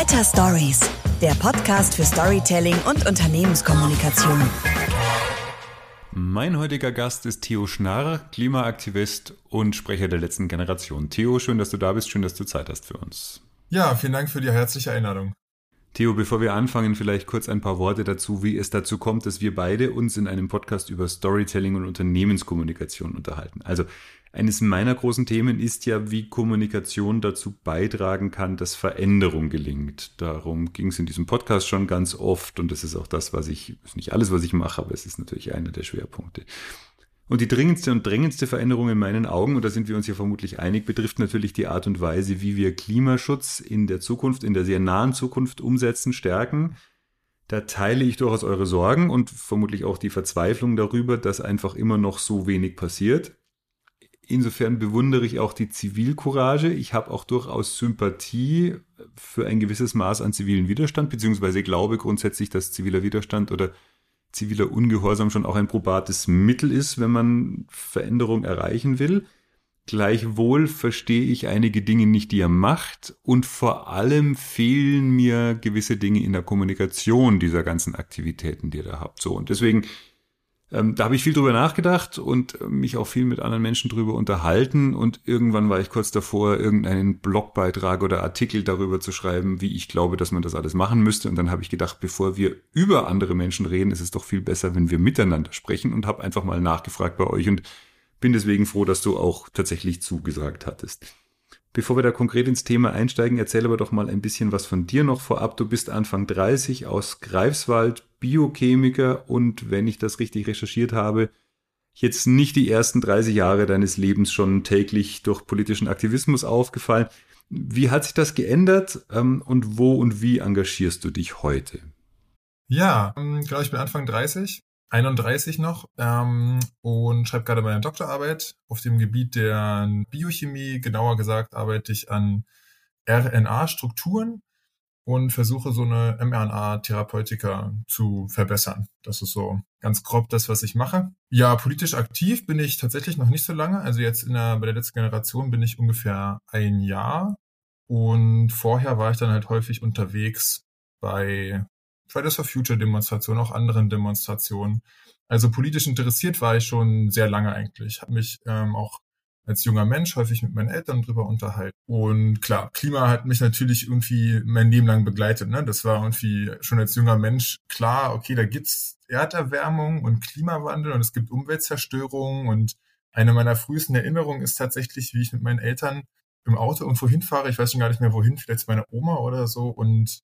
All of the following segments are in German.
Better Stories, der Podcast für Storytelling und Unternehmenskommunikation. Mein heutiger Gast ist Theo Schnarr, Klimaaktivist und Sprecher der letzten Generation. Theo, schön, dass du da bist, schön, dass du Zeit hast für uns. Ja, vielen Dank für die herzliche Einladung. Theo, bevor wir anfangen, vielleicht kurz ein paar Worte dazu, wie es dazu kommt, dass wir beide uns in einem Podcast über Storytelling und Unternehmenskommunikation unterhalten. Also eines meiner großen Themen ist ja, wie Kommunikation dazu beitragen kann, dass Veränderung gelingt. Darum ging es in diesem Podcast schon ganz oft und das ist auch das, was ich, ist nicht alles, was ich mache, aber es ist natürlich einer der Schwerpunkte. Und die dringendste und drängendste Veränderung in meinen Augen, und da sind wir uns ja vermutlich einig, betrifft natürlich die Art und Weise, wie wir Klimaschutz in der Zukunft, in der sehr nahen Zukunft umsetzen, stärken. Da teile ich durchaus eure Sorgen und vermutlich auch die Verzweiflung darüber, dass einfach immer noch so wenig passiert. Insofern bewundere ich auch die Zivilcourage. Ich habe auch durchaus Sympathie für ein gewisses Maß an zivilen Widerstand, beziehungsweise glaube grundsätzlich, dass ziviler Widerstand oder ziviler Ungehorsam schon auch ein probates Mittel ist, wenn man Veränderung erreichen will. Gleichwohl verstehe ich einige Dinge nicht, die er macht und vor allem fehlen mir gewisse Dinge in der Kommunikation dieser ganzen Aktivitäten, die ihr da habt. So und deswegen ähm, da habe ich viel drüber nachgedacht und mich auch viel mit anderen Menschen drüber unterhalten und irgendwann war ich kurz davor, irgendeinen Blogbeitrag oder Artikel darüber zu schreiben, wie ich glaube, dass man das alles machen müsste. Und dann habe ich gedacht, bevor wir über andere Menschen reden, ist es doch viel besser, wenn wir miteinander sprechen und habe einfach mal nachgefragt bei euch und bin deswegen froh, dass du auch tatsächlich zugesagt hattest. Bevor wir da konkret ins Thema einsteigen, erzähl aber doch mal ein bisschen was von dir noch vorab. Du bist Anfang 30 aus Greifswald, Biochemiker und wenn ich das richtig recherchiert habe, jetzt nicht die ersten 30 Jahre deines Lebens schon täglich durch politischen Aktivismus aufgefallen. Wie hat sich das geändert ähm, und wo und wie engagierst du dich heute? Ja, ähm, genau, ich bin Anfang 30 31 noch ähm, und schreibe gerade meine Doktorarbeit auf dem Gebiet der Biochemie. Genauer gesagt arbeite ich an RNA-Strukturen und versuche so eine mRNA-Therapeutika zu verbessern. Das ist so ganz grob das, was ich mache. Ja, politisch aktiv bin ich tatsächlich noch nicht so lange. Also jetzt in der, bei der letzten Generation bin ich ungefähr ein Jahr. Und vorher war ich dann halt häufig unterwegs bei Fridays for Future Demonstrationen, auch anderen Demonstrationen. Also politisch interessiert war ich schon sehr lange eigentlich. Habe mich ähm, auch als junger Mensch häufig mit meinen Eltern drüber unterhalten. Und klar, Klima hat mich natürlich irgendwie mein Leben lang begleitet. Ne? Das war irgendwie schon als junger Mensch klar, okay, da gibt's Erderwärmung und Klimawandel und es gibt Umweltzerstörung. Und eine meiner frühesten Erinnerungen ist tatsächlich, wie ich mit meinen Eltern im Auto irgendwo hinfahre. Ich weiß schon gar nicht mehr wohin, vielleicht zu meiner Oma oder so. Und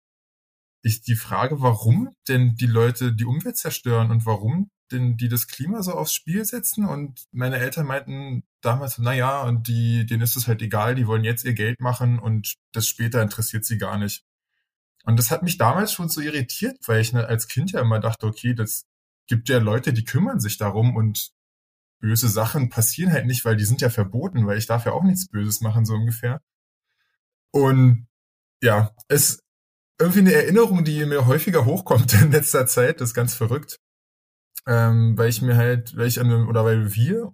ist die Frage, warum denn die Leute die Umwelt zerstören und warum denn die das Klima so aufs Spiel setzen. Und meine Eltern meinten damals, na ja, und die, denen ist es halt egal, die wollen jetzt ihr Geld machen und das später interessiert sie gar nicht. Und das hat mich damals schon so irritiert, weil ich ne, als Kind ja immer dachte, okay, das gibt ja Leute, die kümmern sich darum und böse Sachen passieren halt nicht, weil die sind ja verboten, weil ich darf ja auch nichts Böses machen, so ungefähr. Und ja, es, irgendwie eine Erinnerung, die mir häufiger hochkommt in letzter Zeit. Das ist ganz verrückt. Ähm, weil ich mir halt, weil ich an oder weil wir,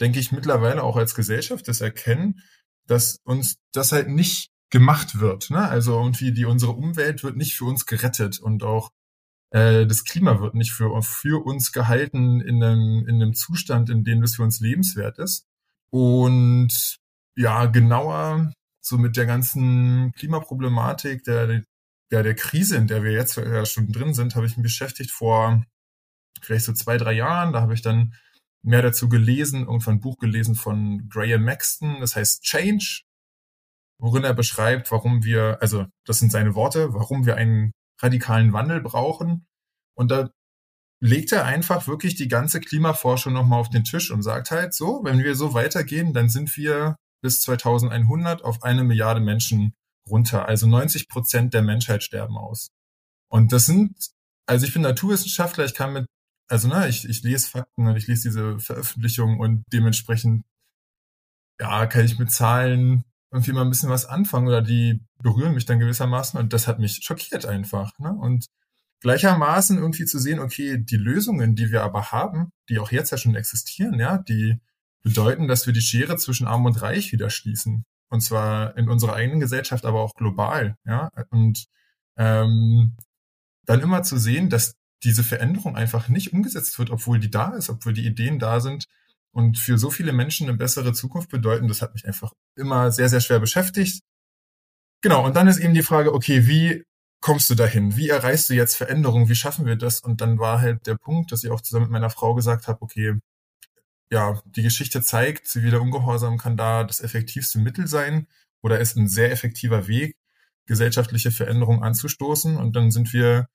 denke ich, mittlerweile auch als Gesellschaft das erkennen, dass uns das halt nicht gemacht wird. Ne? Also irgendwie die unsere Umwelt wird nicht für uns gerettet und auch äh, das Klima wird nicht für, für uns gehalten in einem, in einem Zustand, in dem es für uns lebenswert ist. Und ja, genauer so mit der ganzen Klimaproblematik, der, der, der Krise, in der wir jetzt ja schon drin sind, habe ich mich beschäftigt vor vielleicht so zwei, drei Jahren. Da habe ich dann mehr dazu gelesen, irgendwann ein Buch gelesen von Graham Maxton, das heißt Change, worin er beschreibt, warum wir, also das sind seine Worte, warum wir einen radikalen Wandel brauchen. Und da legt er einfach wirklich die ganze Klimaforschung nochmal auf den Tisch und sagt halt so, wenn wir so weitergehen, dann sind wir bis 2100 auf eine Milliarde Menschen runter. Also 90 Prozent der Menschheit sterben aus. Und das sind, also ich bin Naturwissenschaftler, ich kann mit, also ne, ich, ich lese Fakten und ich lese diese Veröffentlichungen und dementsprechend, ja, kann ich mit Zahlen irgendwie mal ein bisschen was anfangen oder die berühren mich dann gewissermaßen und das hat mich schockiert einfach. Ne? Und gleichermaßen irgendwie zu sehen, okay, die Lösungen, die wir aber haben, die auch jetzt ja schon existieren, ja, die bedeuten, dass wir die Schere zwischen Arm und Reich wieder schließen. Und zwar in unserer eigenen Gesellschaft, aber auch global. Ja, und ähm, dann immer zu sehen, dass diese Veränderung einfach nicht umgesetzt wird, obwohl die da ist, obwohl die Ideen da sind und für so viele Menschen eine bessere Zukunft bedeuten, das hat mich einfach immer sehr, sehr schwer beschäftigt. Genau, und dann ist eben die Frage, okay, wie kommst du dahin? Wie erreichst du jetzt Veränderung? Wie schaffen wir das? Und dann war halt der Punkt, dass ich auch zusammen mit meiner Frau gesagt habe, okay, ja, die Geschichte zeigt, ziviler Ungehorsam kann da das effektivste Mittel sein oder ist ein sehr effektiver Weg, gesellschaftliche Veränderung anzustoßen. Und dann sind wir,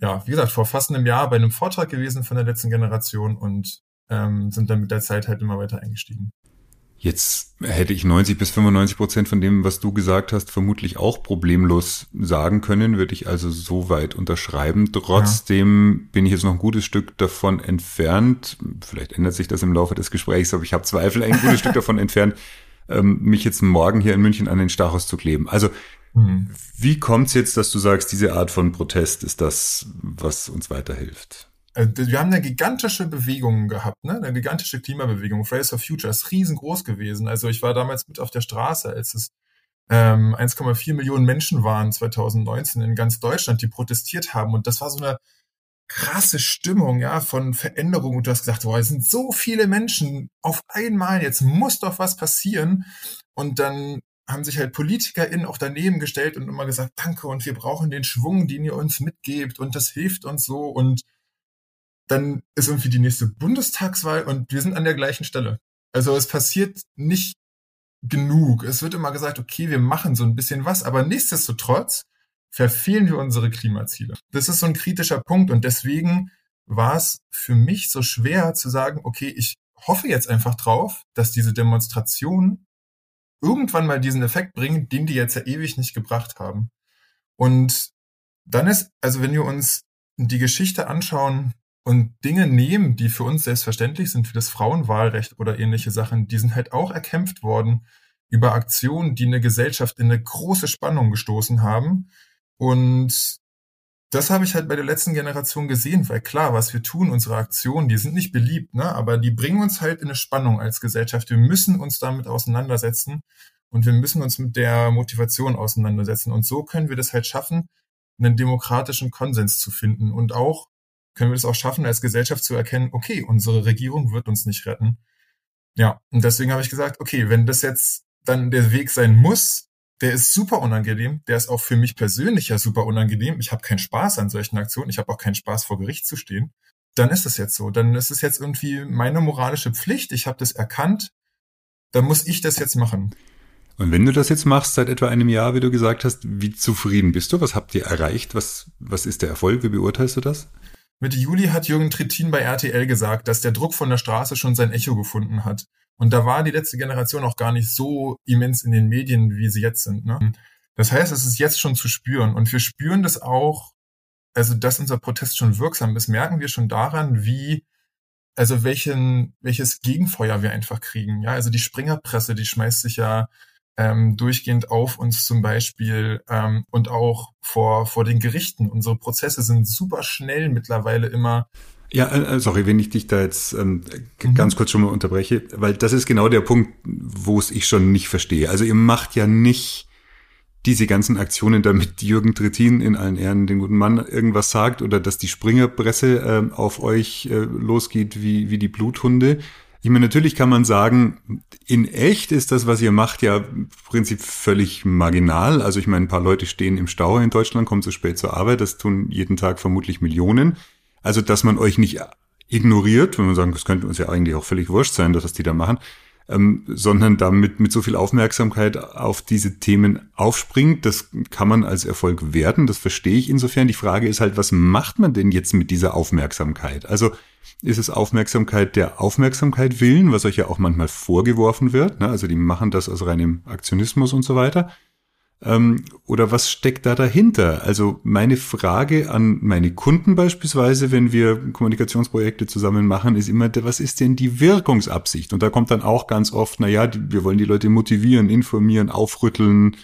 ja, wie gesagt, vor fast einem Jahr bei einem Vortrag gewesen von der letzten Generation und ähm, sind dann mit der Zeit halt immer weiter eingestiegen. Jetzt hätte ich 90 bis 95 Prozent von dem, was du gesagt hast, vermutlich auch problemlos sagen können, würde ich also so weit unterschreiben. Trotzdem ja. bin ich jetzt noch ein gutes Stück davon entfernt, vielleicht ändert sich das im Laufe des Gesprächs, aber ich habe Zweifel, ein gutes Stück davon entfernt, ähm, mich jetzt morgen hier in München an den Stachus zu kleben. Also mhm. wie kommt es jetzt, dass du sagst, diese Art von Protest ist das, was uns weiterhilft? Äh, wir haben eine gigantische Bewegung gehabt, ne? eine gigantische Klimabewegung. Fridays for Future ist riesengroß gewesen. Also ich war damals mit auf der Straße, als es ähm, 1,4 Millionen Menschen waren 2019 in ganz Deutschland, die protestiert haben. Und das war so eine krasse Stimmung, ja, von Veränderung. Und du hast gesagt, boah, es sind so viele Menschen auf einmal, jetzt muss doch was passieren. Und dann haben sich halt PolitikerInnen auch daneben gestellt und immer gesagt, danke und wir brauchen den Schwung, den ihr uns mitgebt und das hilft uns so und dann ist irgendwie die nächste Bundestagswahl und wir sind an der gleichen Stelle. Also es passiert nicht genug. Es wird immer gesagt, okay, wir machen so ein bisschen was, aber nichtsdestotrotz verfehlen wir unsere Klimaziele. Das ist so ein kritischer Punkt und deswegen war es für mich so schwer zu sagen, okay, ich hoffe jetzt einfach drauf, dass diese Demonstrationen irgendwann mal diesen Effekt bringen, den die jetzt ja ewig nicht gebracht haben. Und dann ist, also wenn wir uns die Geschichte anschauen, und Dinge nehmen, die für uns selbstverständlich sind, wie das Frauenwahlrecht oder ähnliche Sachen, die sind halt auch erkämpft worden über Aktionen, die eine Gesellschaft in eine große Spannung gestoßen haben. Und das habe ich halt bei der letzten Generation gesehen, weil klar, was wir tun, unsere Aktionen, die sind nicht beliebt, ne? aber die bringen uns halt in eine Spannung als Gesellschaft. Wir müssen uns damit auseinandersetzen und wir müssen uns mit der Motivation auseinandersetzen. Und so können wir das halt schaffen, einen demokratischen Konsens zu finden und auch können wir es auch schaffen, als Gesellschaft zu erkennen, okay, unsere Regierung wird uns nicht retten. Ja, und deswegen habe ich gesagt, okay, wenn das jetzt dann der Weg sein muss, der ist super unangenehm, der ist auch für mich persönlich ja super unangenehm. Ich habe keinen Spaß an solchen Aktionen, ich habe auch keinen Spaß vor Gericht zu stehen. Dann ist es jetzt so, dann ist es jetzt irgendwie meine moralische Pflicht, ich habe das erkannt, dann muss ich das jetzt machen. Und wenn du das jetzt machst, seit etwa einem Jahr, wie du gesagt hast, wie zufrieden bist du? Was habt ihr erreicht? Was, was ist der Erfolg? Wie beurteilst du das? Mitte Juli hat Jürgen Trittin bei RTL gesagt, dass der Druck von der Straße schon sein Echo gefunden hat. Und da war die letzte Generation auch gar nicht so immens in den Medien, wie sie jetzt sind. Ne? Das heißt, es ist jetzt schon zu spüren. Und wir spüren das auch, also dass unser Protest schon wirksam ist, merken wir schon daran, wie, also welchen, welches Gegenfeuer wir einfach kriegen. Ja, also die Springerpresse, die schmeißt sich ja ähm, durchgehend auf uns zum Beispiel ähm, und auch vor, vor den Gerichten. Unsere Prozesse sind super schnell mittlerweile immer. Ja, äh, äh sorry, wenn ich dich da jetzt ähm, mhm. ganz kurz schon mal unterbreche, weil das ist genau der Punkt, wo es ich schon nicht verstehe. Also ihr macht ja nicht diese ganzen Aktionen, damit Jürgen Trittin in allen Ehren den guten Mann irgendwas sagt oder dass die Springerpresse äh, auf euch äh, losgeht wie, wie die Bluthunde, ich meine, natürlich kann man sagen, in echt ist das, was ihr macht, ja im Prinzip völlig marginal. Also ich meine, ein paar Leute stehen im Stau in Deutschland, kommen zu spät zur Arbeit, das tun jeden Tag vermutlich Millionen. Also, dass man euch nicht ignoriert, wenn man sagen, das könnte uns ja eigentlich auch völlig wurscht sein, dass was die da machen, ähm, sondern damit mit so viel Aufmerksamkeit auf diese Themen aufspringt. Das kann man als Erfolg werten, das verstehe ich insofern. Die Frage ist halt, was macht man denn jetzt mit dieser Aufmerksamkeit? Also ist es Aufmerksamkeit der Aufmerksamkeit willen, was euch ja auch manchmal vorgeworfen wird. Ne? Also die machen das aus reinem Aktionismus und so weiter. Ähm, oder was steckt da dahinter? Also meine Frage an meine Kunden beispielsweise, wenn wir Kommunikationsprojekte zusammen machen, ist immer, was ist denn die Wirkungsabsicht? Und da kommt dann auch ganz oft, na ja, wir wollen die Leute motivieren, informieren, aufrütteln,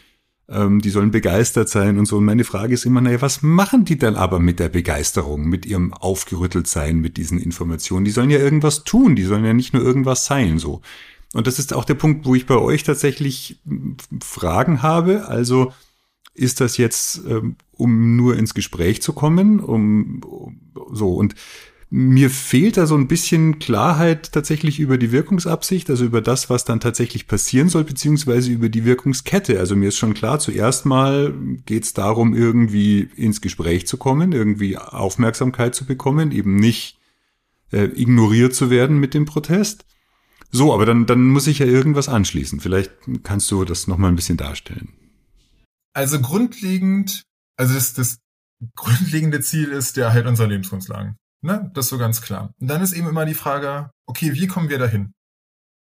ähm, die sollen begeistert sein und so. Und meine Frage ist immer, naja, was machen die dann aber mit der Begeisterung, mit ihrem aufgerüttelt sein, mit diesen Informationen? Die sollen ja irgendwas tun, die sollen ja nicht nur irgendwas sein, so. Und das ist auch der Punkt, wo ich bei euch tatsächlich Fragen habe. Also ist das jetzt, ähm, um nur ins Gespräch zu kommen, um, um so und mir fehlt da so ein bisschen Klarheit tatsächlich über die Wirkungsabsicht, also über das, was dann tatsächlich passieren soll, beziehungsweise über die Wirkungskette. Also mir ist schon klar, zuerst mal geht es darum, irgendwie ins Gespräch zu kommen, irgendwie Aufmerksamkeit zu bekommen, eben nicht äh, ignoriert zu werden mit dem Protest. So, aber dann, dann muss ich ja irgendwas anschließen. Vielleicht kannst du das nochmal ein bisschen darstellen. Also grundlegend, also das, das grundlegende Ziel ist der Erhalt unserer Lebensgrundlagen. Ne? Das ist so ganz klar. Und dann ist eben immer die Frage, okay, wie kommen wir dahin?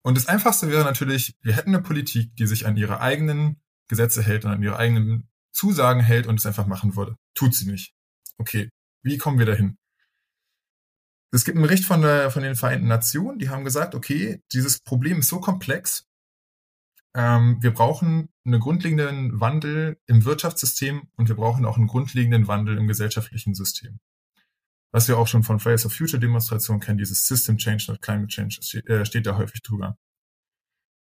Und das Einfachste wäre natürlich, wir hätten eine Politik, die sich an ihre eigenen Gesetze hält und an ihre eigenen Zusagen hält und es einfach machen würde. Tut sie nicht. Okay, wie kommen wir dahin? Es gibt einen Bericht von, der, von den Vereinten Nationen, die haben gesagt, okay, dieses Problem ist so komplex, ähm, wir brauchen einen grundlegenden Wandel im Wirtschaftssystem und wir brauchen auch einen grundlegenden Wandel im gesellschaftlichen System was wir auch schon von Fridays of Future Demonstrationen kennen, dieses System Change, not Climate Change, äh, steht da häufig drüber.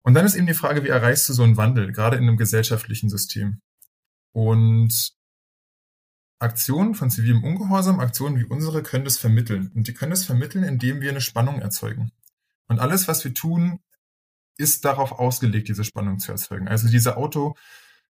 Und dann ist eben die Frage, wie erreichst du so einen Wandel, gerade in einem gesellschaftlichen System? Und Aktionen von zivilem Ungehorsam, Aktionen wie unsere, können das vermitteln. Und die können das vermitteln, indem wir eine Spannung erzeugen. Und alles, was wir tun, ist darauf ausgelegt, diese Spannung zu erzeugen. Also diese Auto,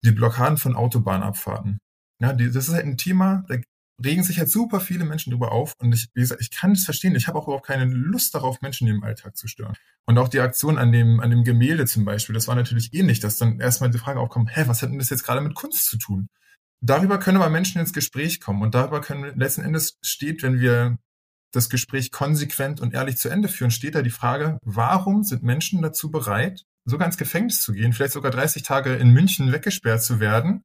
die Blockaden von Autobahnabfahrten. Ja, die, das ist halt ein Thema, da regen sich halt super viele Menschen drüber auf. Und ich, wie gesagt, ich kann es verstehen. Ich habe auch überhaupt keine Lust darauf, Menschen im Alltag zu stören. Und auch die Aktion an dem, an dem Gemälde zum Beispiel, das war natürlich ähnlich, dass dann erstmal die Frage aufkommt, hä, was hat denn das jetzt gerade mit Kunst zu tun? Darüber können aber Menschen ins Gespräch kommen. Und darüber können letzten Endes steht, wenn wir das Gespräch konsequent und ehrlich zu Ende führen, steht da die Frage, warum sind Menschen dazu bereit, sogar ins Gefängnis zu gehen, vielleicht sogar 30 Tage in München weggesperrt zu werden,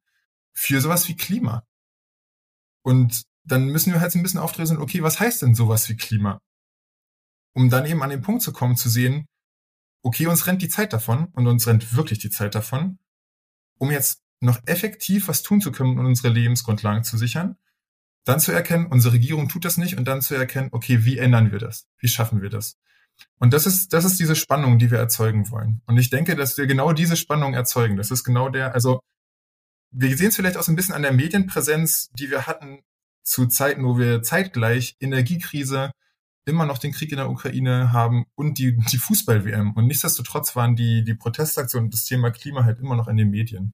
für sowas wie Klima? Und dann müssen wir halt ein bisschen aufdröseln, okay, was heißt denn sowas wie Klima? Um dann eben an den Punkt zu kommen, zu sehen, okay, uns rennt die Zeit davon und uns rennt wirklich die Zeit davon, um jetzt noch effektiv was tun zu können, um unsere Lebensgrundlagen zu sichern, dann zu erkennen, unsere Regierung tut das nicht und dann zu erkennen, okay, wie ändern wir das? Wie schaffen wir das? Und das ist, das ist diese Spannung, die wir erzeugen wollen. Und ich denke, dass wir genau diese Spannung erzeugen. Das ist genau der, also wir sehen es vielleicht auch so ein bisschen an der Medienpräsenz, die wir hatten zu Zeiten, wo wir zeitgleich Energiekrise, immer noch den Krieg in der Ukraine haben und die, die Fußball-WM. Und nichtsdestotrotz waren die, die Protestaktionen und das Thema Klima halt immer noch in den Medien.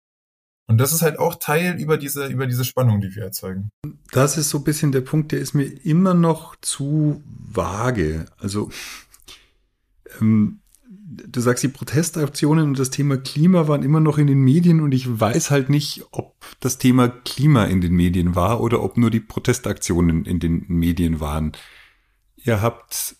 Und das ist halt auch Teil über diese, über diese Spannung, die wir erzeugen. Das ist so ein bisschen der Punkt, der ist mir immer noch zu vage. Also, ähm, du sagst, die Protestaktionen und das Thema Klima waren immer noch in den Medien und ich weiß halt nicht, ob das Thema Klima in den Medien war oder ob nur die Protestaktionen in den Medien waren. Ihr habt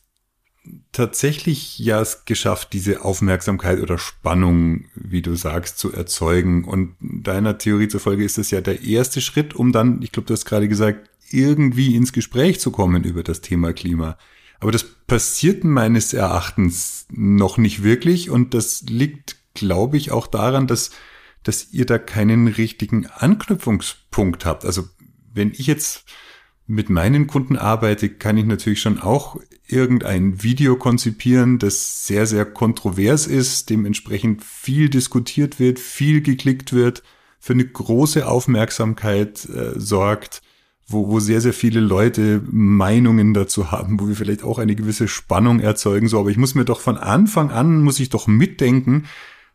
tatsächlich ja es geschafft, diese Aufmerksamkeit oder Spannung, wie du sagst, zu erzeugen. Und deiner Theorie zufolge ist das ja der erste Schritt, um dann, ich glaube, du hast gerade gesagt, irgendwie ins Gespräch zu kommen über das Thema Klima. Aber das passiert meines Erachtens noch nicht wirklich und das liegt, glaube ich, auch daran, dass, dass ihr da keinen richtigen Anknüpfungspunkt habt. Also wenn ich jetzt mit meinen Kunden arbeite, kann ich natürlich schon auch irgendein Video konzipieren, das sehr, sehr kontrovers ist, dementsprechend viel diskutiert wird, viel geklickt wird, für eine große Aufmerksamkeit äh, sorgt wo, wo sehr, sehr viele Leute Meinungen dazu haben, wo wir vielleicht auch eine gewisse Spannung erzeugen. So, aber ich muss mir doch von Anfang an, muss ich doch mitdenken,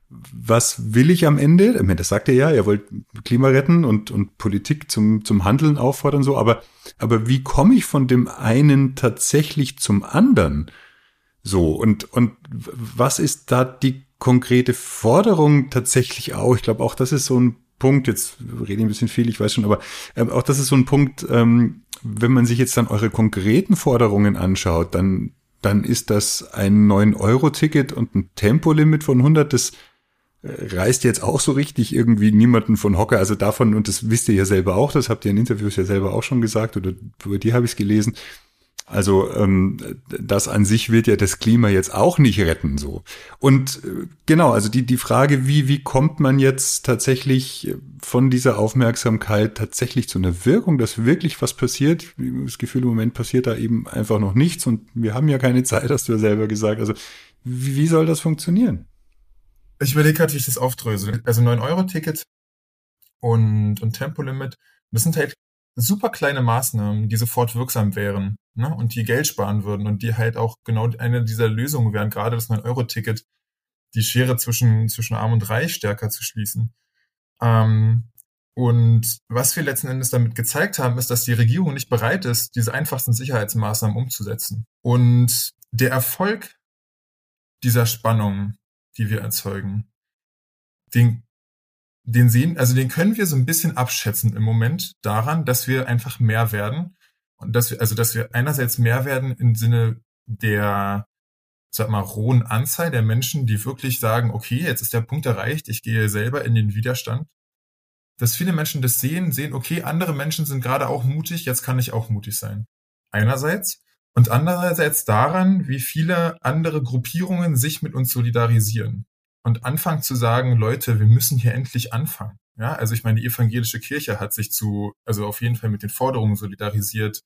was will ich am Ende? Das sagt er ja, er wollte Klima retten und, und Politik zum, zum Handeln auffordern, so, aber, aber wie komme ich von dem einen tatsächlich zum anderen? So, und, und was ist da die konkrete Forderung tatsächlich auch? Ich glaube, auch das ist so ein Punkt, jetzt rede ich ein bisschen viel, ich weiß schon, aber äh, auch das ist so ein Punkt, ähm, wenn man sich jetzt dann eure konkreten Forderungen anschaut, dann, dann ist das ein 9-Euro-Ticket und ein Tempolimit von 100, das reißt jetzt auch so richtig irgendwie niemanden von Hocker. Also davon, und das wisst ihr ja selber auch, das habt ihr in Interviews ja selber auch schon gesagt, oder über die habe ich es gelesen, also ähm, das an sich wird ja das Klima jetzt auch nicht retten so. Und äh, genau, also die die Frage, wie wie kommt man jetzt tatsächlich von dieser Aufmerksamkeit tatsächlich zu einer Wirkung, dass wirklich was passiert? Das Gefühl im Moment passiert da eben einfach noch nichts und wir haben ja keine Zeit, hast du ja selber gesagt. Also wie, wie soll das funktionieren? Ich überlege gerade, wie ich das aufdröse. Also 9-Euro-Ticket und, und Tempolimit, das sind halt super kleine Maßnahmen, die sofort wirksam wären ne? und die Geld sparen würden und die halt auch genau eine dieser Lösungen wären, gerade das 9-Euro-Ticket, die Schere zwischen, zwischen Arm und Reich stärker zu schließen. Ähm, und was wir letzten Endes damit gezeigt haben, ist, dass die Regierung nicht bereit ist, diese einfachsten Sicherheitsmaßnahmen umzusetzen. Und der Erfolg dieser Spannung, die wir erzeugen, den, den sehen, also den können wir so ein bisschen abschätzen im Moment daran, dass wir einfach mehr werden und dass wir, also dass wir einerseits mehr werden im Sinne der, sag mal, rohen Anzahl der Menschen, die wirklich sagen, okay, jetzt ist der Punkt erreicht, ich gehe selber in den Widerstand dass viele Menschen das sehen, sehen, okay, andere Menschen sind gerade auch mutig, jetzt kann ich auch mutig sein. Einerseits. Und andererseits daran, wie viele andere Gruppierungen sich mit uns solidarisieren und anfangen zu sagen, Leute, wir müssen hier endlich anfangen. Ja, also ich meine, die evangelische Kirche hat sich zu, also auf jeden Fall mit den Forderungen solidarisiert.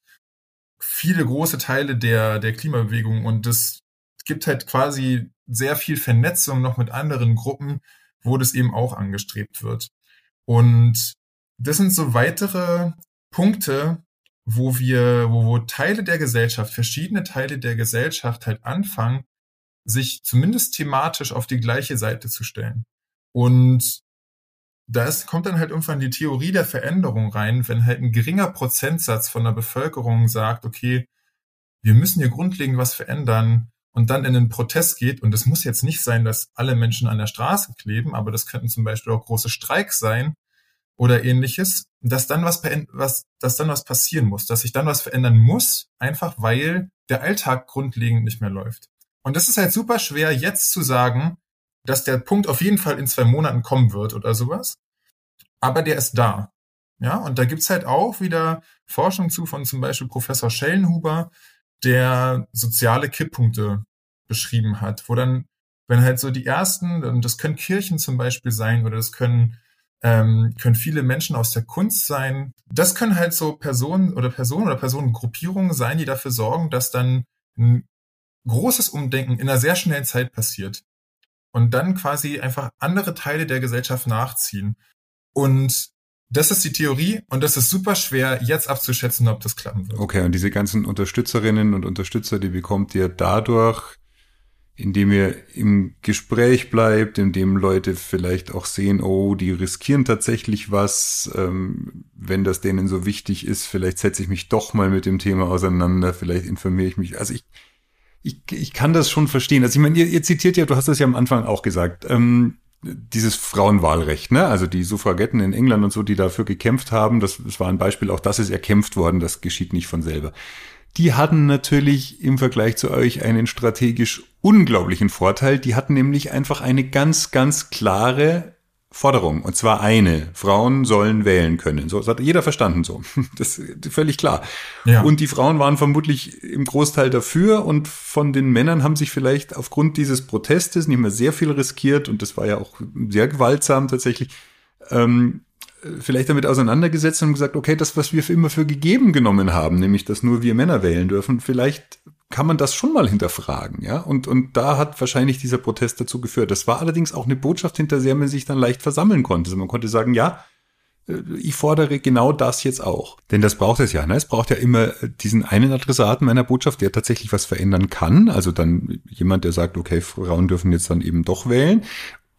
Viele große Teile der, der Klimabewegung und es gibt halt quasi sehr viel Vernetzung noch mit anderen Gruppen, wo das eben auch angestrebt wird. Und das sind so weitere Punkte, wo wir, wo, wo Teile der Gesellschaft, verschiedene Teile der Gesellschaft halt anfangen, sich zumindest thematisch auf die gleiche Seite zu stellen. Und da kommt dann halt irgendwann die Theorie der Veränderung rein, wenn halt ein geringer Prozentsatz von der Bevölkerung sagt, okay, wir müssen hier grundlegend was verändern, und dann in den Protest geht, und es muss jetzt nicht sein, dass alle Menschen an der Straße kleben, aber das könnten zum Beispiel auch große Streiks sein oder ähnliches, dass dann was, was, dass dann was passieren muss, dass sich dann was verändern muss, einfach weil der Alltag grundlegend nicht mehr läuft. Und das ist halt super schwer, jetzt zu sagen, dass der Punkt auf jeden Fall in zwei Monaten kommen wird oder sowas. Aber der ist da. Ja, und da gibt's halt auch wieder Forschung zu von zum Beispiel Professor Schellenhuber, der soziale Kipppunkte beschrieben hat, wo dann, wenn halt so die ersten, das können Kirchen zum Beispiel sein oder das können, ähm, können viele Menschen aus der Kunst sein, das können halt so Personen oder Personen oder Personengruppierungen sein, die dafür sorgen, dass dann ein großes Umdenken in einer sehr schnellen Zeit passiert und dann quasi einfach andere Teile der Gesellschaft nachziehen. Und das ist die Theorie und das ist super schwer, jetzt abzuschätzen, ob das klappen wird. Okay, und diese ganzen Unterstützerinnen und Unterstützer, die bekommt ihr dadurch, indem ihr im Gespräch bleibt, indem Leute vielleicht auch sehen, oh, die riskieren tatsächlich was, ähm, wenn das denen so wichtig ist, vielleicht setze ich mich doch mal mit dem Thema auseinander, vielleicht informiere ich mich. Also ich, ich, ich kann das schon verstehen. Also ich meine, ihr, ihr zitiert ja, du hast das ja am Anfang auch gesagt, ähm, dieses Frauenwahlrecht, ne? Also die Suffragetten in England und so, die dafür gekämpft haben, das, das war ein Beispiel, auch das ist erkämpft worden, das geschieht nicht von selber. Die hatten natürlich im Vergleich zu euch einen strategisch unglaublichen Vorteil. Die hatten nämlich einfach eine ganz, ganz klare Forderung, und zwar eine. Frauen sollen wählen können. So, das hat jeder verstanden so. Das ist völlig klar. Ja. Und die Frauen waren vermutlich im Großteil dafür und von den Männern haben sich vielleicht aufgrund dieses Protestes nicht mehr sehr viel riskiert und das war ja auch sehr gewaltsam tatsächlich, ähm, vielleicht damit auseinandergesetzt und gesagt, okay, das, was wir für immer für gegeben genommen haben, nämlich, dass nur wir Männer wählen dürfen, vielleicht kann man das schon mal hinterfragen, ja. Und, und da hat wahrscheinlich dieser Protest dazu geführt. Das war allerdings auch eine Botschaft, hinter der man sich dann leicht versammeln konnte. Also man konnte sagen, ja, äh, ich fordere genau das jetzt auch. Denn das braucht es ja. Ne? Es braucht ja immer diesen einen Adressaten meiner Botschaft, der tatsächlich was verändern kann. Also dann jemand, der sagt, okay, Frauen dürfen jetzt dann eben doch wählen.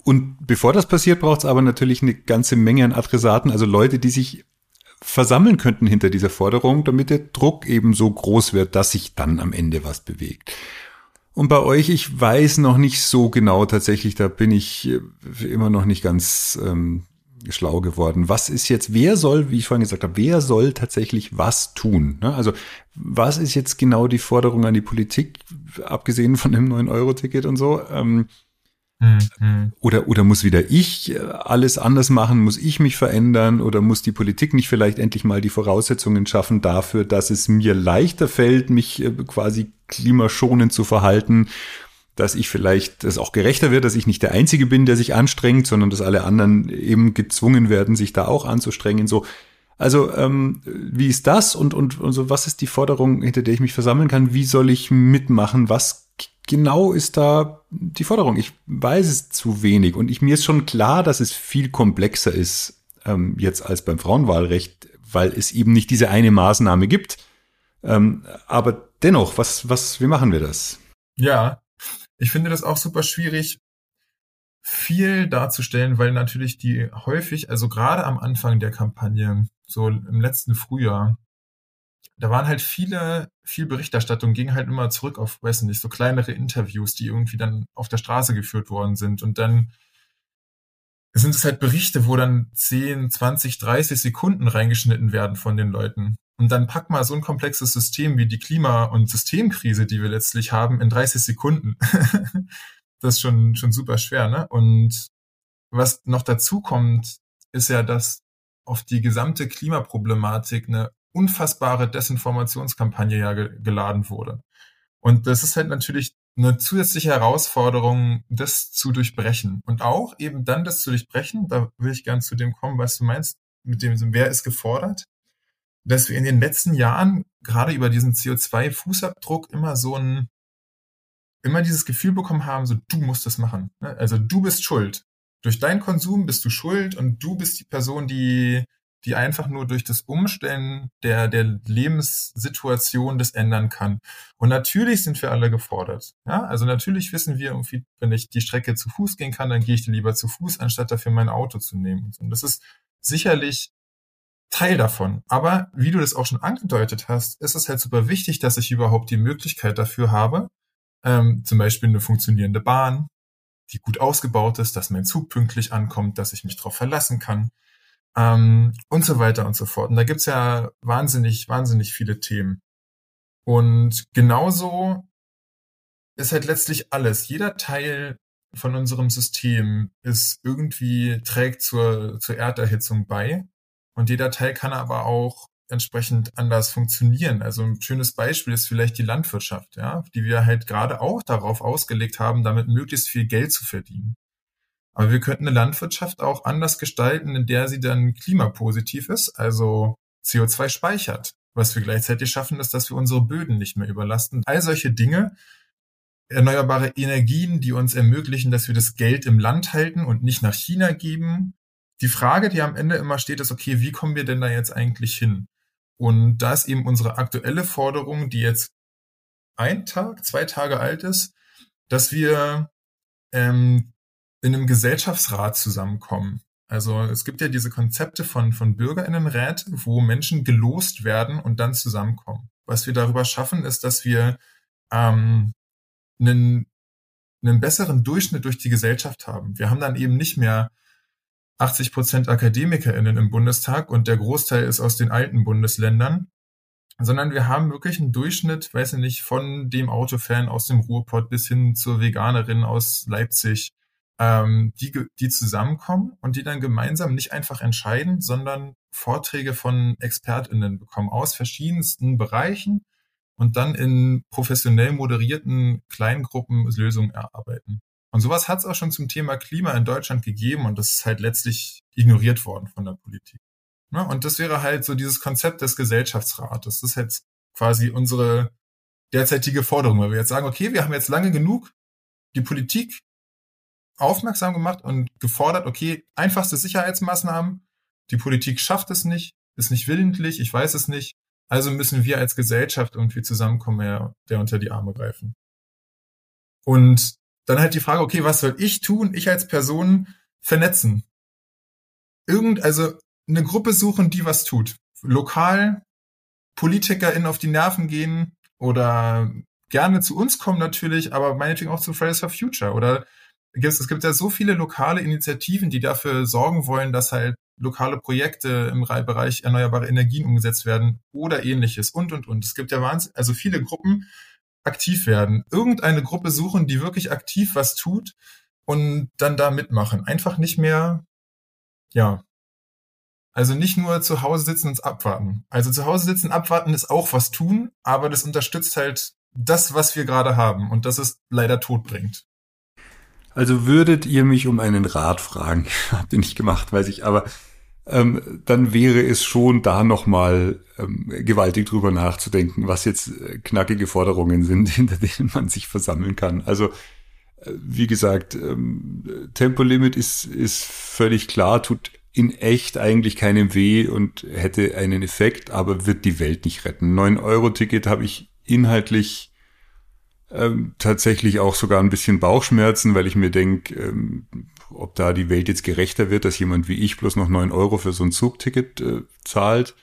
Und bevor das passiert, braucht es aber natürlich eine ganze Menge an Adressaten, also Leute, die sich versammeln könnten hinter dieser Forderung, damit der Druck eben so groß wird, dass sich dann am Ende was bewegt. Und bei euch, ich weiß noch nicht so genau tatsächlich, da bin ich äh, immer noch nicht ganz ähm, schlau geworden. Was ist jetzt, wer soll, wie ich vorhin gesagt habe, wer soll tatsächlich was tun? Ne? Also was ist jetzt genau die Forderung an die Politik, abgesehen von dem 9-Euro-Ticket und so? Ähm, Mhm. Oder, oder muss wieder ich äh, alles anders machen? Muss ich mich verändern? Oder muss die Politik nicht vielleicht endlich mal die Voraussetzungen schaffen dafür, dass es mir leichter fällt, mich äh, quasi klimaschonend zu verhalten? Dass ich vielleicht, dass auch gerechter wird, dass ich nicht der Einzige bin, der sich anstrengt, sondern dass alle anderen eben gezwungen werden, sich da auch anzustrengen. So, also ähm, wie ist das und, und, und so, was ist die Forderung, hinter der ich mich versammeln kann? Wie soll ich mitmachen? Was genau ist da die Forderung? Ich weiß es zu wenig und ich, mir ist schon klar, dass es viel komplexer ist ähm, jetzt als beim Frauenwahlrecht, weil es eben nicht diese eine Maßnahme gibt. Ähm, aber dennoch, was, was, wie machen wir das? Ja, ich finde das auch super schwierig, viel darzustellen, weil natürlich die häufig, also gerade am Anfang der Kampagne, so im letzten Frühjahr, da waren halt viele, viel Berichterstattung ging halt immer zurück auf, weiß nicht, so kleinere Interviews, die irgendwie dann auf der Straße geführt worden sind und dann sind es halt Berichte, wo dann 10, 20, 30 Sekunden reingeschnitten werden von den Leuten. Und dann pack mal so ein komplexes System wie die Klima- und Systemkrise, die wir letztlich haben, in 30 Sekunden. das ist schon, schon super schwer, ne? Und was noch dazu kommt, ist ja, dass auf die gesamte Klimaproblematik eine unfassbare Desinformationskampagne ja ge geladen wurde. Und das ist halt natürlich eine zusätzliche Herausforderung, das zu durchbrechen. Und auch eben dann das zu durchbrechen, da will ich gern zu dem kommen, was du meinst, mit dem, wer ist gefordert, dass wir in den letzten Jahren gerade über diesen CO2-Fußabdruck immer so ein, immer dieses Gefühl bekommen haben, so du musst das machen. Ne? Also du bist schuld. Durch deinen Konsum bist du schuld und du bist die Person, die die einfach nur durch das Umstellen der, der Lebenssituation das ändern kann. Und natürlich sind wir alle gefordert. Ja, also natürlich wissen wir irgendwie, wenn ich die Strecke zu Fuß gehen kann, dann gehe ich lieber zu Fuß, anstatt dafür mein Auto zu nehmen. Und das ist sicherlich Teil davon. Aber wie du das auch schon angedeutet hast, ist es halt super wichtig, dass ich überhaupt die Möglichkeit dafür habe, ähm, zum Beispiel eine funktionierende Bahn, die gut ausgebaut ist, dass mein Zug pünktlich ankommt, dass ich mich darauf verlassen kann ähm, und so weiter und so fort. Und da gibt's ja wahnsinnig, wahnsinnig viele Themen. Und genauso ist halt letztlich alles. Jeder Teil von unserem System ist irgendwie, trägt zur, zur Erderhitzung bei. Und jeder Teil kann aber auch entsprechend anders funktionieren. Also ein schönes Beispiel ist vielleicht die Landwirtschaft, ja, die wir halt gerade auch darauf ausgelegt haben, damit möglichst viel Geld zu verdienen. Aber wir könnten eine Landwirtschaft auch anders gestalten, in der sie dann klimapositiv ist, also CO2 speichert. Was wir gleichzeitig schaffen, ist, dass wir unsere Böden nicht mehr überlasten. All solche Dinge, erneuerbare Energien, die uns ermöglichen, dass wir das Geld im Land halten und nicht nach China geben. Die Frage, die am Ende immer steht, ist, okay, wie kommen wir denn da jetzt eigentlich hin? Und da ist eben unsere aktuelle Forderung, die jetzt ein Tag, zwei Tage alt ist, dass wir ähm, in einem Gesellschaftsrat zusammenkommen. Also es gibt ja diese Konzepte von, von Bürgerinnenrät, wo Menschen gelost werden und dann zusammenkommen. Was wir darüber schaffen, ist, dass wir ähm, einen, einen besseren Durchschnitt durch die Gesellschaft haben. Wir haben dann eben nicht mehr 80 Prozent AkademikerInnen im Bundestag und der Großteil ist aus den alten Bundesländern, sondern wir haben wirklich einen Durchschnitt, weiß ich nicht, von dem Autofan aus dem Ruhrpott bis hin zur Veganerin aus Leipzig, ähm, die, die zusammenkommen und die dann gemeinsam nicht einfach entscheiden, sondern Vorträge von ExpertInnen bekommen aus verschiedensten Bereichen und dann in professionell moderierten Kleingruppen Lösungen erarbeiten. Und sowas hat es auch schon zum Thema Klima in Deutschland gegeben und das ist halt letztlich ignoriert worden von der Politik. Ja, und das wäre halt so dieses Konzept des Gesellschaftsrates. Das ist jetzt quasi unsere derzeitige Forderung, weil wir jetzt sagen, okay, wir haben jetzt lange genug die Politik aufmerksam gemacht und gefordert, okay, einfachste Sicherheitsmaßnahmen, die Politik schafft es nicht, ist nicht willentlich, ich weiß es nicht, also müssen wir als Gesellschaft irgendwie zusammenkommen, der, der unter die Arme greifen. Und dann halt die Frage, okay, was soll ich tun, ich als Person vernetzen? Irgend, also eine Gruppe suchen, die was tut. Lokal, PolitikerInnen auf die Nerven gehen oder gerne zu uns kommen natürlich, aber meinetwegen auch zu Fridays for Future oder es gibt ja so viele lokale Initiativen, die dafür sorgen wollen, dass halt lokale Projekte im Bereich erneuerbare Energien umgesetzt werden oder ähnliches und, und, und. Es gibt ja wahnsinnig, also viele Gruppen aktiv werden. Irgendeine Gruppe suchen, die wirklich aktiv was tut und dann da mitmachen. Einfach nicht mehr, ja. Also nicht nur zu Hause sitzen und abwarten. Also zu Hause sitzen, abwarten ist auch was tun, aber das unterstützt halt das, was wir gerade haben und das es leider tot bringt. Also würdet ihr mich um einen Rat fragen? Habt ihr nicht gemacht, weiß ich, aber ähm, dann wäre es schon da nochmal ähm, gewaltig drüber nachzudenken, was jetzt äh, knackige Forderungen sind, hinter denen man sich versammeln kann. Also äh, wie gesagt, ähm, Tempolimit ist, ist völlig klar, tut in echt eigentlich keinem weh und hätte einen Effekt, aber wird die Welt nicht retten. 9-Euro-Ticket habe ich inhaltlich ähm, tatsächlich auch sogar ein bisschen Bauchschmerzen, weil ich mir denke, ähm, ob da die Welt jetzt gerechter wird, dass jemand wie ich bloß noch 9 Euro für so ein Zugticket äh, zahlt.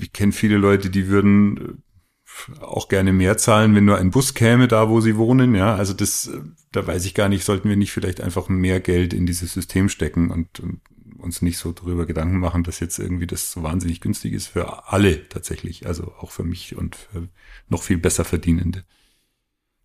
Ich kenne viele Leute, die würden äh, auch gerne mehr zahlen, wenn nur ein Bus käme, da wo sie wohnen. Ja, also das, äh, da weiß ich gar nicht, sollten wir nicht vielleicht einfach mehr Geld in dieses System stecken und, und uns nicht so darüber Gedanken machen, dass jetzt irgendwie das so wahnsinnig günstig ist für alle tatsächlich, also auch für mich und für noch viel besser Verdienende.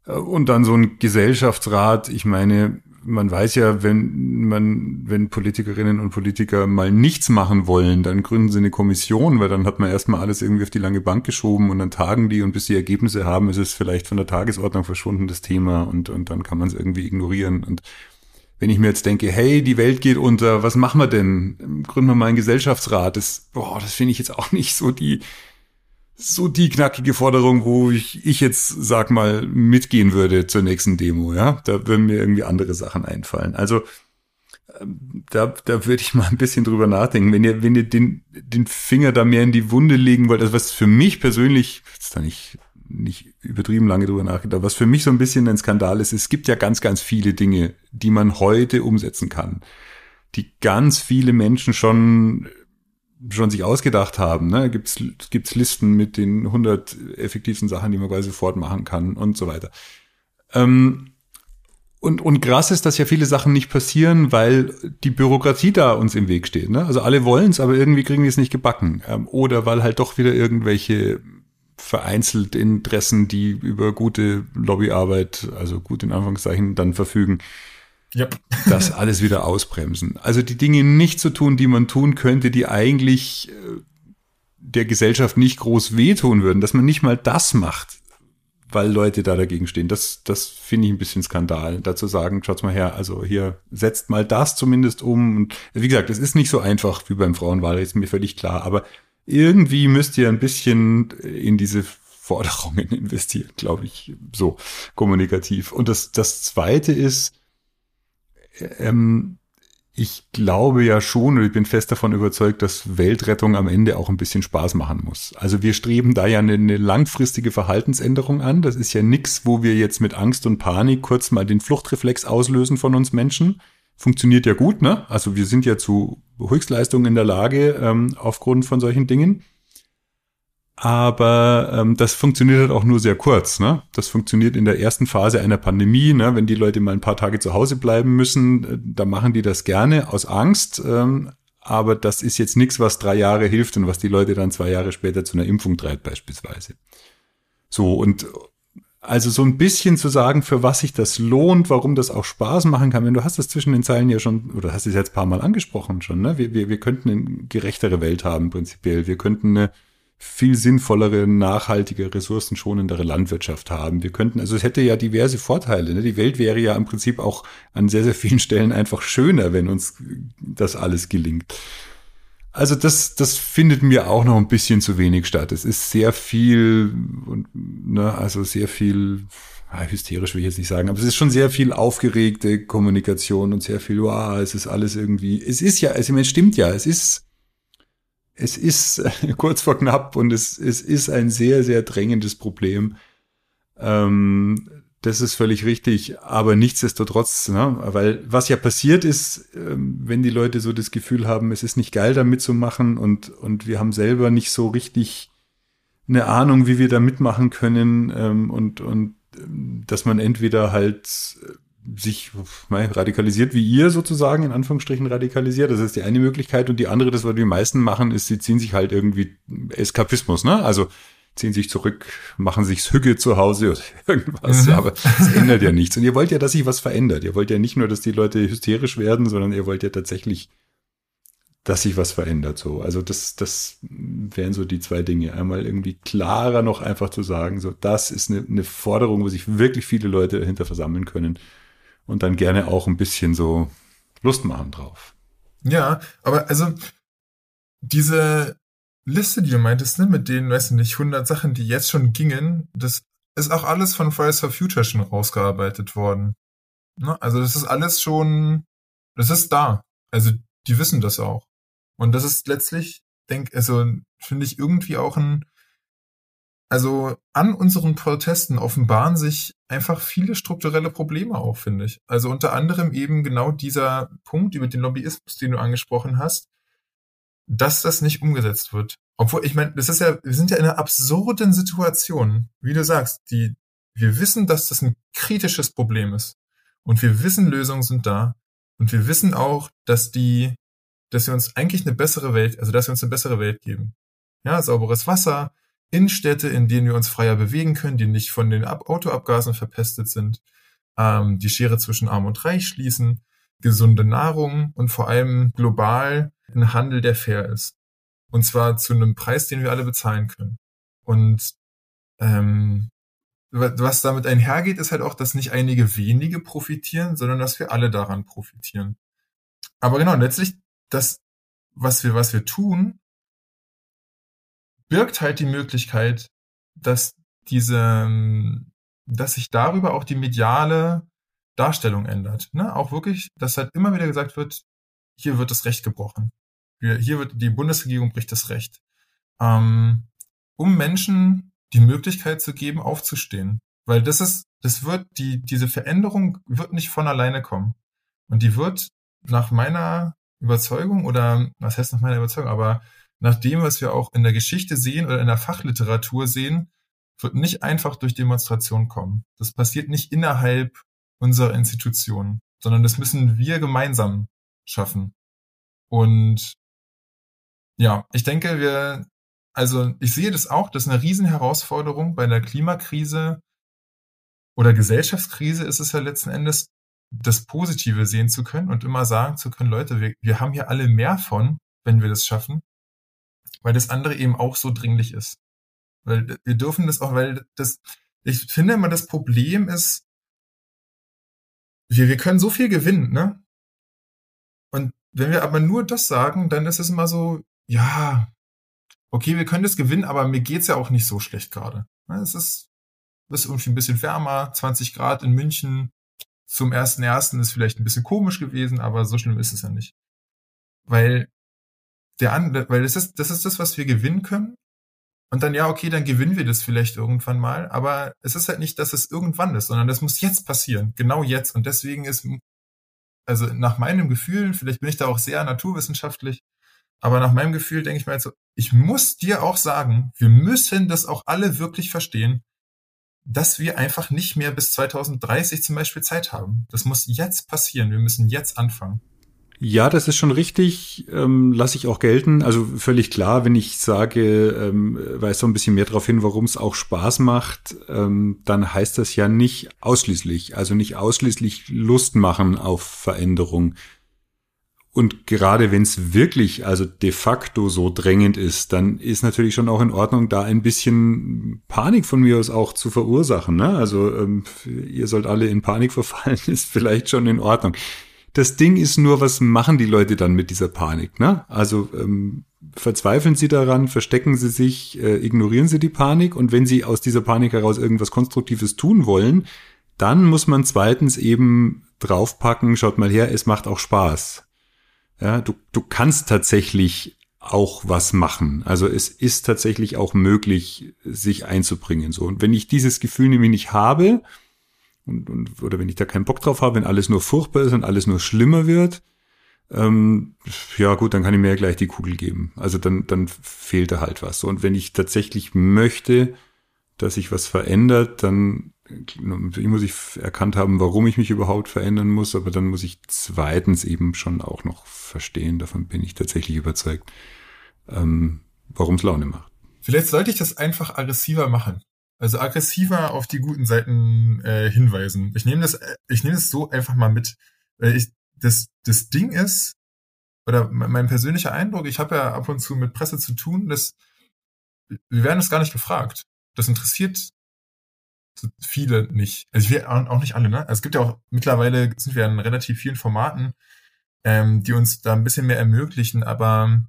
Äh, und dann so ein Gesellschaftsrat, ich meine, man weiß ja, wenn man, wenn Politikerinnen und Politiker mal nichts machen wollen, dann gründen sie eine Kommission, weil dann hat man erstmal alles irgendwie auf die lange Bank geschoben und dann tagen die und bis die Ergebnisse haben, ist es vielleicht von der Tagesordnung verschwunden, das Thema, und, und dann kann man es irgendwie ignorieren. Und wenn ich mir jetzt denke, hey, die Welt geht unter, was machen wir denn? Gründen wir mal einen Gesellschaftsrat. Das, boah, das finde ich jetzt auch nicht so die, so die knackige Forderung, wo ich, ich jetzt, sag mal, mitgehen würde zur nächsten Demo, ja. Da würden mir irgendwie andere Sachen einfallen. Also, ähm, da, da würde ich mal ein bisschen drüber nachdenken. Wenn ihr, wenn ihr den, den Finger da mehr in die Wunde legen wollt, also was für mich persönlich, jetzt da nicht nicht übertrieben lange drüber nachgedacht. Was für mich so ein bisschen ein Skandal ist, es gibt ja ganz, ganz viele Dinge, die man heute umsetzen kann, die ganz viele Menschen schon schon sich ausgedacht haben. Ne? Gibt's gibt's Listen mit den 100 effektivsten Sachen, die man quasi sofort machen kann und so weiter. Ähm, und, und krass ist, dass ja viele Sachen nicht passieren, weil die Bürokratie da uns im Weg steht. Ne? Also alle wollen es, aber irgendwie kriegen die es nicht gebacken. Ähm, oder weil halt doch wieder irgendwelche vereinzelt Interessen, die über gute Lobbyarbeit, also gut in Anführungszeichen, dann verfügen, yep. das alles wieder ausbremsen. Also die Dinge nicht zu tun, die man tun könnte, die eigentlich äh, der Gesellschaft nicht groß wehtun würden, dass man nicht mal das macht, weil Leute da dagegen stehen. Das, das finde ich ein bisschen Skandal. Dazu sagen, schaut's mal her, also hier setzt mal das zumindest um. Und wie gesagt, es ist nicht so einfach wie beim Frauenwahlrecht, ist mir völlig klar, aber irgendwie müsst ihr ein bisschen in diese Forderungen investieren, glaube ich, so kommunikativ. Und das, das zweite ist, ähm, ich glaube ja schon und ich bin fest davon überzeugt, dass Weltrettung am Ende auch ein bisschen Spaß machen muss. Also wir streben da ja eine, eine langfristige Verhaltensänderung an. Das ist ja nichts, wo wir jetzt mit Angst und Panik kurz mal den Fluchtreflex auslösen von uns Menschen, funktioniert ja gut, ne? Also wir sind ja zu Höchstleistungen in der Lage ähm, aufgrund von solchen Dingen. Aber ähm, das funktioniert halt auch nur sehr kurz. Ne? Das funktioniert in der ersten Phase einer Pandemie, ne? wenn die Leute mal ein paar Tage zu Hause bleiben müssen, äh, da machen die das gerne aus Angst. Ähm, aber das ist jetzt nichts, was drei Jahre hilft und was die Leute dann zwei Jahre später zu einer Impfung treibt beispielsweise. So, und also so ein bisschen zu sagen, für was sich das lohnt, warum das auch Spaß machen kann. Wenn du hast das zwischen den Zeilen ja schon, oder hast es jetzt ein paar Mal angesprochen schon, ne? Wir, wir, wir könnten eine gerechtere Welt haben, prinzipiell. Wir könnten eine viel sinnvollere, nachhaltige, ressourcenschonendere Landwirtschaft haben. Wir könnten, also es hätte ja diverse Vorteile. Ne? Die Welt wäre ja im Prinzip auch an sehr, sehr vielen Stellen einfach schöner, wenn uns das alles gelingt. Also das, das findet mir auch noch ein bisschen zu wenig statt. Es ist sehr viel, ne, also sehr viel, ah, hysterisch will ich jetzt nicht sagen, aber es ist schon sehr viel aufgeregte Kommunikation und sehr viel, wow, es ist alles irgendwie, es ist ja, es, es stimmt ja, es ist, es ist kurz vor knapp und es, es ist ein sehr, sehr drängendes Problem. Ähm, das ist völlig richtig, aber nichtsdestotrotz, ne, weil was ja passiert ist, ähm, wenn die Leute so das Gefühl haben, es ist nicht geil, da mitzumachen und, und wir haben selber nicht so richtig eine Ahnung, wie wir da mitmachen können ähm, und, und ähm, dass man entweder halt sich radikalisiert wie ihr sozusagen, in Anführungsstrichen radikalisiert. Das ist die eine Möglichkeit. Und die andere, das, was die meisten machen, ist, sie ziehen sich halt irgendwie Eskapismus, ne? Also ziehen sich zurück, machen sich's Hügge zu Hause oder irgendwas. Mhm. Aber es ändert ja nichts. Und ihr wollt ja, dass sich was verändert. Ihr wollt ja nicht nur, dass die Leute hysterisch werden, sondern ihr wollt ja tatsächlich, dass sich was verändert. So, also das, das wären so die zwei Dinge. Einmal irgendwie klarer noch einfach zu sagen, so das ist eine, eine Forderung, wo sich wirklich viele Leute dahinter versammeln können. Und dann gerne auch ein bisschen so Lust machen drauf. Ja, aber also diese Liste, die du meintest, ne, mit den, weißt du nicht, 100 Sachen, die jetzt schon gingen, das ist auch alles von Fridays for Future schon rausgearbeitet worden. Ne? Also das ist alles schon, das ist da. Also die wissen das auch. Und das ist letztlich, denk, also finde ich irgendwie auch ein, also an unseren Protesten offenbaren sich einfach viele strukturelle Probleme auch, finde ich. Also unter anderem eben genau dieser Punkt über den Lobbyismus, den du angesprochen hast, dass das nicht umgesetzt wird. Obwohl, ich meine, das ist ja, wir sind ja in einer absurden Situation. Wie du sagst, die, wir wissen, dass das ein kritisches Problem ist. Und wir wissen, Lösungen sind da. Und wir wissen auch, dass die, dass wir uns eigentlich eine bessere Welt, also dass wir uns eine bessere Welt geben. Ja, sauberes Wasser, Innenstädte, in denen wir uns freier bewegen können, die nicht von den Autoabgasen verpestet sind, ähm, die Schere zwischen Arm und Reich schließen, gesunde Nahrung und vor allem global ein Handel, der fair ist. Und zwar zu einem Preis, den wir alle bezahlen können. Und ähm, was damit einhergeht, ist halt auch, dass nicht einige wenige profitieren, sondern dass wir alle daran profitieren. Aber genau, letztlich das, was wir, was wir tun, birgt halt die Möglichkeit, dass diese, dass sich darüber auch die mediale Darstellung ändert. Ne? Auch wirklich, dass halt immer wieder gesagt wird, hier wird das Recht gebrochen. Hier wird die Bundesregierung bricht das Recht. Ähm, um Menschen die Möglichkeit zu geben, aufzustehen. Weil das ist, das wird, die, diese Veränderung wird nicht von alleine kommen. Und die wird nach meiner Überzeugung oder was heißt nach meiner Überzeugung, aber nach dem, was wir auch in der Geschichte sehen oder in der Fachliteratur sehen, wird nicht einfach durch Demonstration kommen. Das passiert nicht innerhalb unserer Institutionen, sondern das müssen wir gemeinsam schaffen. Und ja, ich denke, wir also ich sehe das auch, das ist eine Riesenherausforderung bei der Klimakrise oder Gesellschaftskrise ist es ja letzten Endes, das Positive sehen zu können und immer sagen zu können, Leute, wir, wir haben hier alle mehr von, wenn wir das schaffen, weil das andere eben auch so dringlich ist. Weil wir dürfen das auch, weil das, ich finde immer, das Problem ist, wir, wir können so viel gewinnen, ne? Und wenn wir aber nur das sagen, dann ist es immer so, ja, okay, wir können das gewinnen, aber mir geht's ja auch nicht so schlecht gerade. Es ist, ist irgendwie ein bisschen wärmer, 20 Grad in München. Zum ersten ersten ist vielleicht ein bisschen komisch gewesen, aber so schlimm ist es ja nicht. Weil der andere, weil das ist, das ist das, was wir gewinnen können. Und dann, ja, okay, dann gewinnen wir das vielleicht irgendwann mal. Aber es ist halt nicht, dass es irgendwann ist, sondern das muss jetzt passieren. Genau jetzt. Und deswegen ist, also nach meinem Gefühl, vielleicht bin ich da auch sehr naturwissenschaftlich, aber nach meinem Gefühl denke ich mir halt so, ich muss dir auch sagen, wir müssen das auch alle wirklich verstehen, dass wir einfach nicht mehr bis 2030 zum Beispiel Zeit haben. Das muss jetzt passieren. Wir müssen jetzt anfangen. Ja, das ist schon richtig, ähm, lasse ich auch gelten. Also völlig klar, wenn ich sage, ähm, weiß so ein bisschen mehr darauf hin, warum es auch Spaß macht, ähm, dann heißt das ja nicht ausschließlich, also nicht ausschließlich Lust machen auf Veränderung. Und gerade wenn es wirklich, also de facto so drängend ist, dann ist natürlich schon auch in Ordnung, da ein bisschen Panik von mir aus auch zu verursachen. Ne? Also ähm, ihr sollt alle in Panik verfallen, ist vielleicht schon in Ordnung. Das Ding ist nur, was machen die Leute dann mit dieser Panik? Ne? Also ähm, verzweifeln sie daran, verstecken sie sich, äh, ignorieren sie die Panik und wenn sie aus dieser Panik heraus irgendwas Konstruktives tun wollen, dann muss man zweitens eben draufpacken, schaut mal her, es macht auch Spaß. Ja, du, du kannst tatsächlich auch was machen. Also es ist tatsächlich auch möglich, sich einzubringen. So. Und wenn ich dieses Gefühl nämlich nicht habe, und, und, oder wenn ich da keinen Bock drauf habe, wenn alles nur furchtbar ist und alles nur schlimmer wird, ähm, ja gut, dann kann ich mir ja gleich die Kugel geben. Also dann, dann fehlt da halt was. Und wenn ich tatsächlich möchte, dass sich was verändert, dann muss ich erkannt haben, warum ich mich überhaupt verändern muss, aber dann muss ich zweitens eben schon auch noch verstehen, davon bin ich tatsächlich überzeugt, ähm, warum es Laune macht. Vielleicht sollte ich das einfach aggressiver machen. Also aggressiver auf die guten Seiten äh, hinweisen. Ich nehme das, ich nehme das so einfach mal mit. Ich, das, das Ding ist, oder mein persönlicher Eindruck, ich habe ja ab und zu mit Presse zu tun, dass wir werden das gar nicht gefragt. Das interessiert viele nicht. Also wir auch nicht alle, ne? Also es gibt ja auch mittlerweile sind wir in relativ vielen Formaten, ähm, die uns da ein bisschen mehr ermöglichen, aber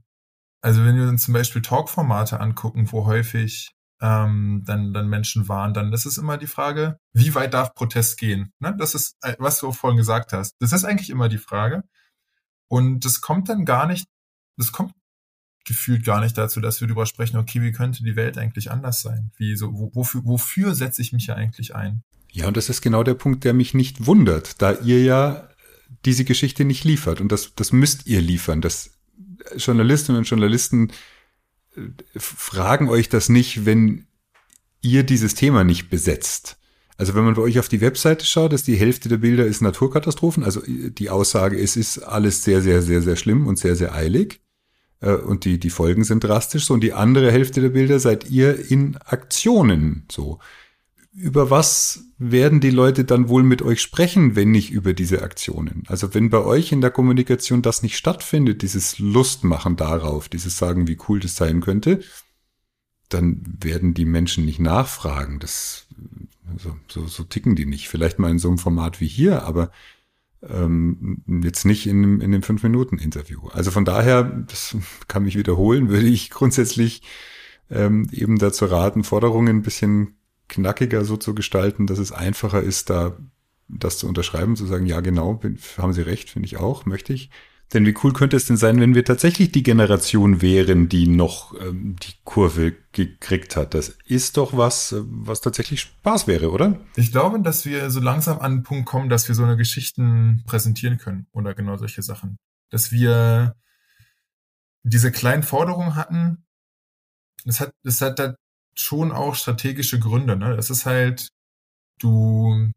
also wenn wir uns zum Beispiel Talkformate angucken, wo häufig ähm, dann, dann Menschen waren, dann ist es immer die Frage, wie weit darf Protest gehen? Ne? Das ist, äh, was du vorhin gesagt hast. Das ist eigentlich immer die Frage. Und das kommt dann gar nicht, das kommt gefühlt gar nicht dazu, dass wir darüber sprechen, okay, wie könnte die Welt eigentlich anders sein? Wie so, wo, wofür, wofür setze ich mich ja eigentlich ein? Ja, und das ist genau der Punkt, der mich nicht wundert, da ihr ja diese Geschichte nicht liefert. Und das, das müsst ihr liefern. Das Journalistinnen und Journalisten fragen euch das nicht, wenn ihr dieses Thema nicht besetzt. Also wenn man bei euch auf die Webseite schaut, dass die Hälfte der Bilder ist Naturkatastrophen. Also die Aussage ist, ist alles sehr, sehr, sehr, sehr schlimm und sehr, sehr eilig. Äh, und die, die Folgen sind drastisch. So, und die andere Hälfte der Bilder seid ihr in Aktionen. So über was werden die Leute dann wohl mit euch sprechen, wenn nicht über diese Aktionen? Also wenn bei euch in der Kommunikation das nicht stattfindet, dieses Lustmachen darauf, dieses Sagen, wie cool das sein könnte, dann werden die Menschen nicht nachfragen. Das, so, so, so ticken die nicht. Vielleicht mal in so einem Format wie hier, aber ähm, jetzt nicht in, in dem Fünf-Minuten-Interview. Also von daher, das kann mich wiederholen, würde ich grundsätzlich ähm, eben dazu raten, Forderungen ein bisschen knackiger so zu gestalten, dass es einfacher ist, da das zu unterschreiben, zu sagen, ja genau, haben Sie recht, finde ich auch, möchte ich. Denn wie cool könnte es denn sein, wenn wir tatsächlich die Generation wären, die noch ähm, die Kurve gekriegt hat? Das ist doch was, äh, was tatsächlich Spaß wäre, oder? Ich glaube, dass wir so langsam an den Punkt kommen, dass wir so eine Geschichten präsentieren können oder genau solche Sachen. Dass wir diese kleinen Forderungen hatten. Das hat, das hat schon auch strategische Gründe. Ne? Das ist halt, du,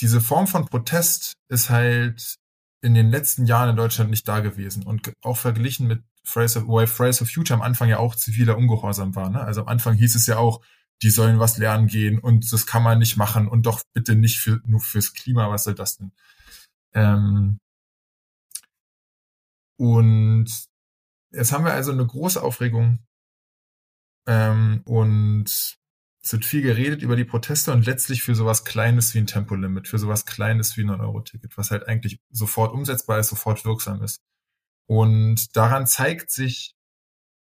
diese Form von Protest ist halt in den letzten Jahren in Deutschland nicht da gewesen und auch verglichen mit Fridays of, wobei Fridays of Future am Anfang ja auch ziviler Ungehorsam war. Ne? Also am Anfang hieß es ja auch, die sollen was lernen gehen und das kann man nicht machen und doch bitte nicht für, nur fürs Klima, was soll das denn? Ähm, und jetzt haben wir also eine große Aufregung ähm, und es wird viel geredet über die Proteste und letztlich für sowas Kleines wie ein Tempolimit, für sowas Kleines wie ein Euro-Ticket, was halt eigentlich sofort umsetzbar ist, sofort wirksam ist. Und daran zeigt sich,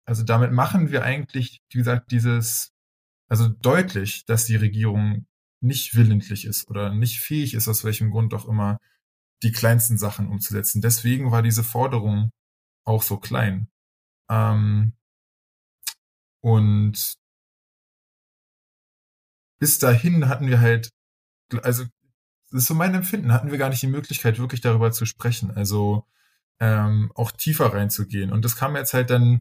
also damit machen wir eigentlich, wie gesagt, dieses, also deutlich, dass die Regierung nicht willentlich ist oder nicht fähig ist, aus welchem Grund auch immer, die kleinsten Sachen umzusetzen. Deswegen war diese Forderung auch so klein. Ähm, und bis dahin hatten wir halt, also das ist so mein Empfinden, hatten wir gar nicht die Möglichkeit, wirklich darüber zu sprechen, also ähm, auch tiefer reinzugehen. Und das kam jetzt halt dann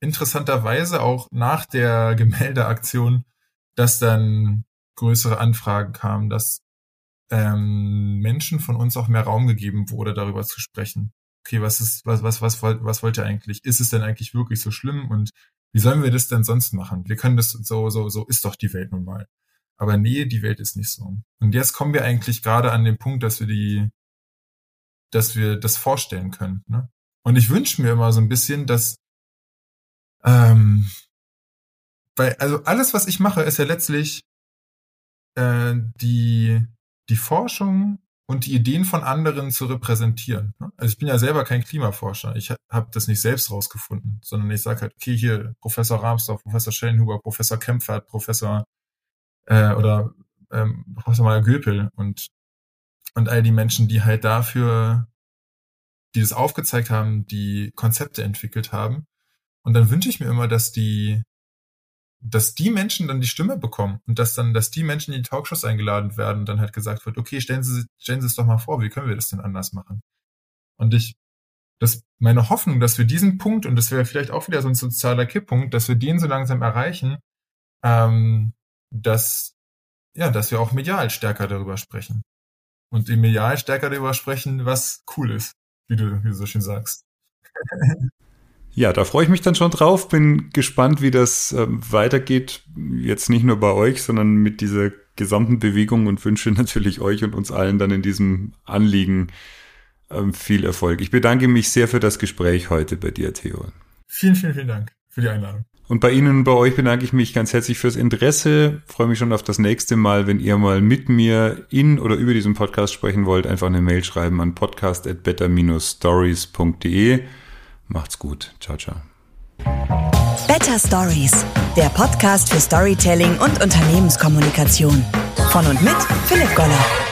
interessanterweise auch nach der Gemäldeaktion, dass dann größere Anfragen kamen, dass ähm, Menschen von uns auch mehr Raum gegeben wurde, darüber zu sprechen. Okay, was ist, was, was, was, was wollt ihr eigentlich? Ist es denn eigentlich wirklich so schlimm? Und wie sollen wir das denn sonst machen? Wir können das so, so, so ist doch die Welt nun mal. Aber nee, die Welt ist nicht so. Und jetzt kommen wir eigentlich gerade an den Punkt, dass wir die, dass wir das vorstellen können. Ne? Und ich wünsche mir immer so ein bisschen, dass, ähm, weil, also alles, was ich mache, ist ja letztlich äh, die, die Forschung und die Ideen von anderen zu repräsentieren. Ne? Also ich bin ja selber kein Klimaforscher. Ich habe das nicht selbst rausgefunden, sondern ich sage halt, okay, hier Professor Rahmsdorf, Professor Schellenhuber, Professor Kempfert, Professor äh, oder ähm, Professor Meyer Göpel und und all die Menschen, die halt dafür, die das aufgezeigt haben, die Konzepte entwickelt haben. Und dann wünsche ich mir immer, dass die dass die Menschen dann die Stimme bekommen und dass dann, dass die Menschen in die Talkshows eingeladen werden und dann halt gesagt wird, okay, stellen Sie, stellen Sie es doch mal vor, wie können wir das denn anders machen? Und ich, das, meine Hoffnung, dass wir diesen Punkt, und das wäre vielleicht auch wieder so ein sozialer Kipppunkt, dass wir den so langsam erreichen, ähm, dass, ja, dass wir auch medial stärker darüber sprechen. Und im medial stärker darüber sprechen, was cool ist, wie du, wie du so schön sagst. Ja, da freue ich mich dann schon drauf. Bin gespannt, wie das äh, weitergeht. Jetzt nicht nur bei euch, sondern mit dieser gesamten Bewegung und wünsche natürlich euch und uns allen dann in diesem Anliegen ähm, viel Erfolg. Ich bedanke mich sehr für das Gespräch heute bei dir, Theo. Vielen, vielen, vielen Dank für die Einladung. Und bei Ihnen und bei euch bedanke ich mich ganz herzlich fürs Interesse. Freue mich schon auf das nächste Mal, wenn ihr mal mit mir in oder über diesen Podcast sprechen wollt, einfach eine Mail schreiben an podcast at better-stories.de. Macht's gut. Ciao, ciao. Better Stories, der Podcast für Storytelling und Unternehmenskommunikation. Von und mit Philipp Goller.